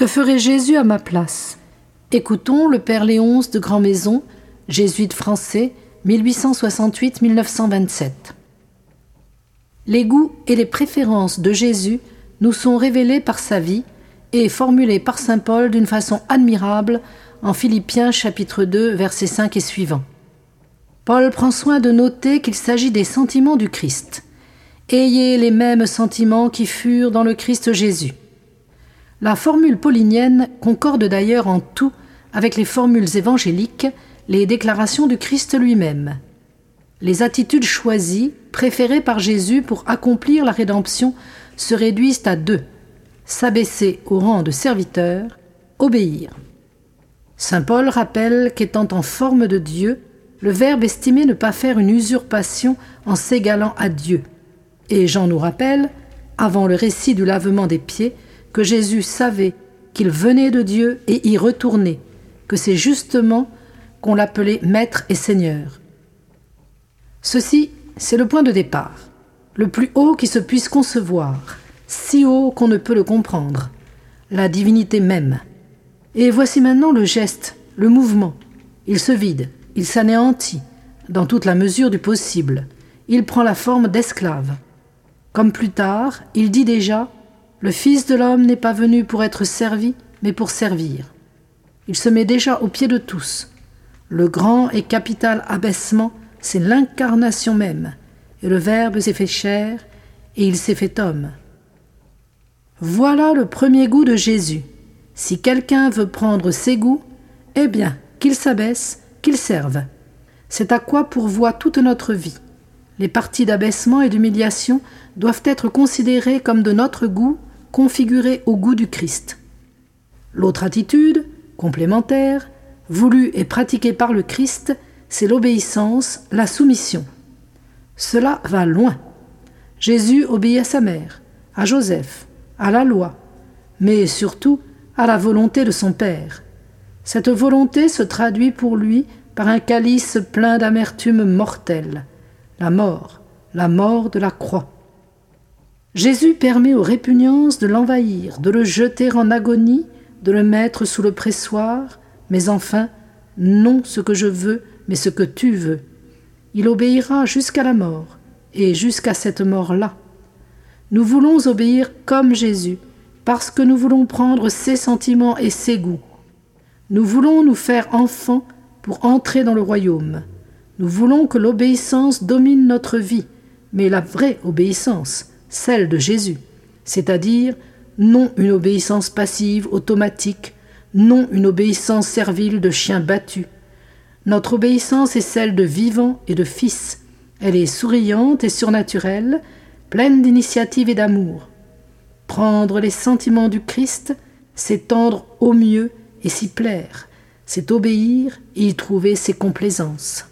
Que ferait Jésus à ma place? Écoutons le Père Léonce de Grand Maison, jésuite français, 1868-1927. Les goûts et les préférences de Jésus nous sont révélés par sa vie et formulés par saint Paul d'une façon admirable en Philippiens chapitre 2 versets 5 et suivants. Paul prend soin de noter qu'il s'agit des sentiments du Christ. Ayez les mêmes sentiments qui furent dans le Christ Jésus. La formule paulinienne concorde d'ailleurs en tout avec les formules évangéliques, les déclarations du Christ lui-même. Les attitudes choisies, préférées par Jésus pour accomplir la rédemption, se réduisent à deux s'abaisser au rang de serviteur, obéir. Saint Paul rappelle qu'étant en forme de Dieu, le Verbe estimait ne pas faire une usurpation en s'égalant à Dieu. Et Jean nous rappelle, avant le récit du lavement des pieds, que Jésus savait qu'il venait de Dieu et y retournait, que c'est justement qu'on l'appelait Maître et Seigneur. Ceci, c'est le point de départ, le plus haut qui se puisse concevoir, si haut qu'on ne peut le comprendre, la divinité même. Et voici maintenant le geste, le mouvement. Il se vide, il s'anéantit, dans toute la mesure du possible. Il prend la forme d'esclave. Comme plus tard, il dit déjà Le Fils de l'homme n'est pas venu pour être servi, mais pour servir. Il se met déjà au pied de tous. Le grand et capital abaissement, c'est l'incarnation même. Et le Verbe s'est fait chair, et il s'est fait homme. Voilà le premier goût de Jésus. Si quelqu'un veut prendre ses goûts, eh bien, qu'il s'abaisse, qu'il serve. C'est à quoi pourvoit toute notre vie. Les parties d'abaissement et d'humiliation doivent être considérées comme de notre goût, configurées au goût du Christ. L'autre attitude, complémentaire, voulue et pratiquée par le Christ, c'est l'obéissance, la soumission. Cela va loin. Jésus obéit à sa mère, à Joseph, à la loi, mais surtout à la volonté de son Père. Cette volonté se traduit pour lui par un calice plein d'amertume mortelle, la mort, la mort de la croix. Jésus permet aux répugnances de l'envahir, de le jeter en agonie, de le mettre sous le pressoir, mais enfin, non ce que je veux, mais ce que tu veux. Il obéira jusqu'à la mort, et jusqu'à cette mort-là. Nous voulons obéir comme Jésus, parce que nous voulons prendre ses sentiments et ses goûts. Nous voulons nous faire enfants pour entrer dans le royaume. Nous voulons que l'obéissance domine notre vie, mais la vraie obéissance, celle de Jésus, c'est-à-dire non une obéissance passive, automatique, non une obéissance servile de chien battu. Notre obéissance est celle de vivant et de fils. Elle est souriante et surnaturelle, pleine d'initiative et d'amour. Prendre les sentiments du Christ, c'est tendre au mieux et s'y plaire, c'est obéir et y trouver ses complaisances.